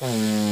Mm.